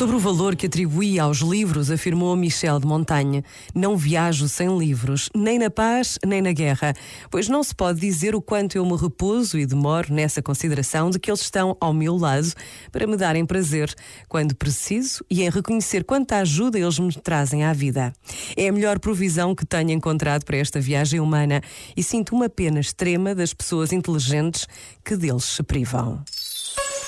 Sobre o valor que atribuía aos livros, afirmou Michel de Montaigne: Não viajo sem livros, nem na paz, nem na guerra, pois não se pode dizer o quanto eu me repouso e demoro nessa consideração de que eles estão ao meu lado para me darem prazer quando preciso e em reconhecer quanta ajuda eles me trazem à vida. É a melhor provisão que tenho encontrado para esta viagem humana e sinto uma pena extrema das pessoas inteligentes que deles se privam.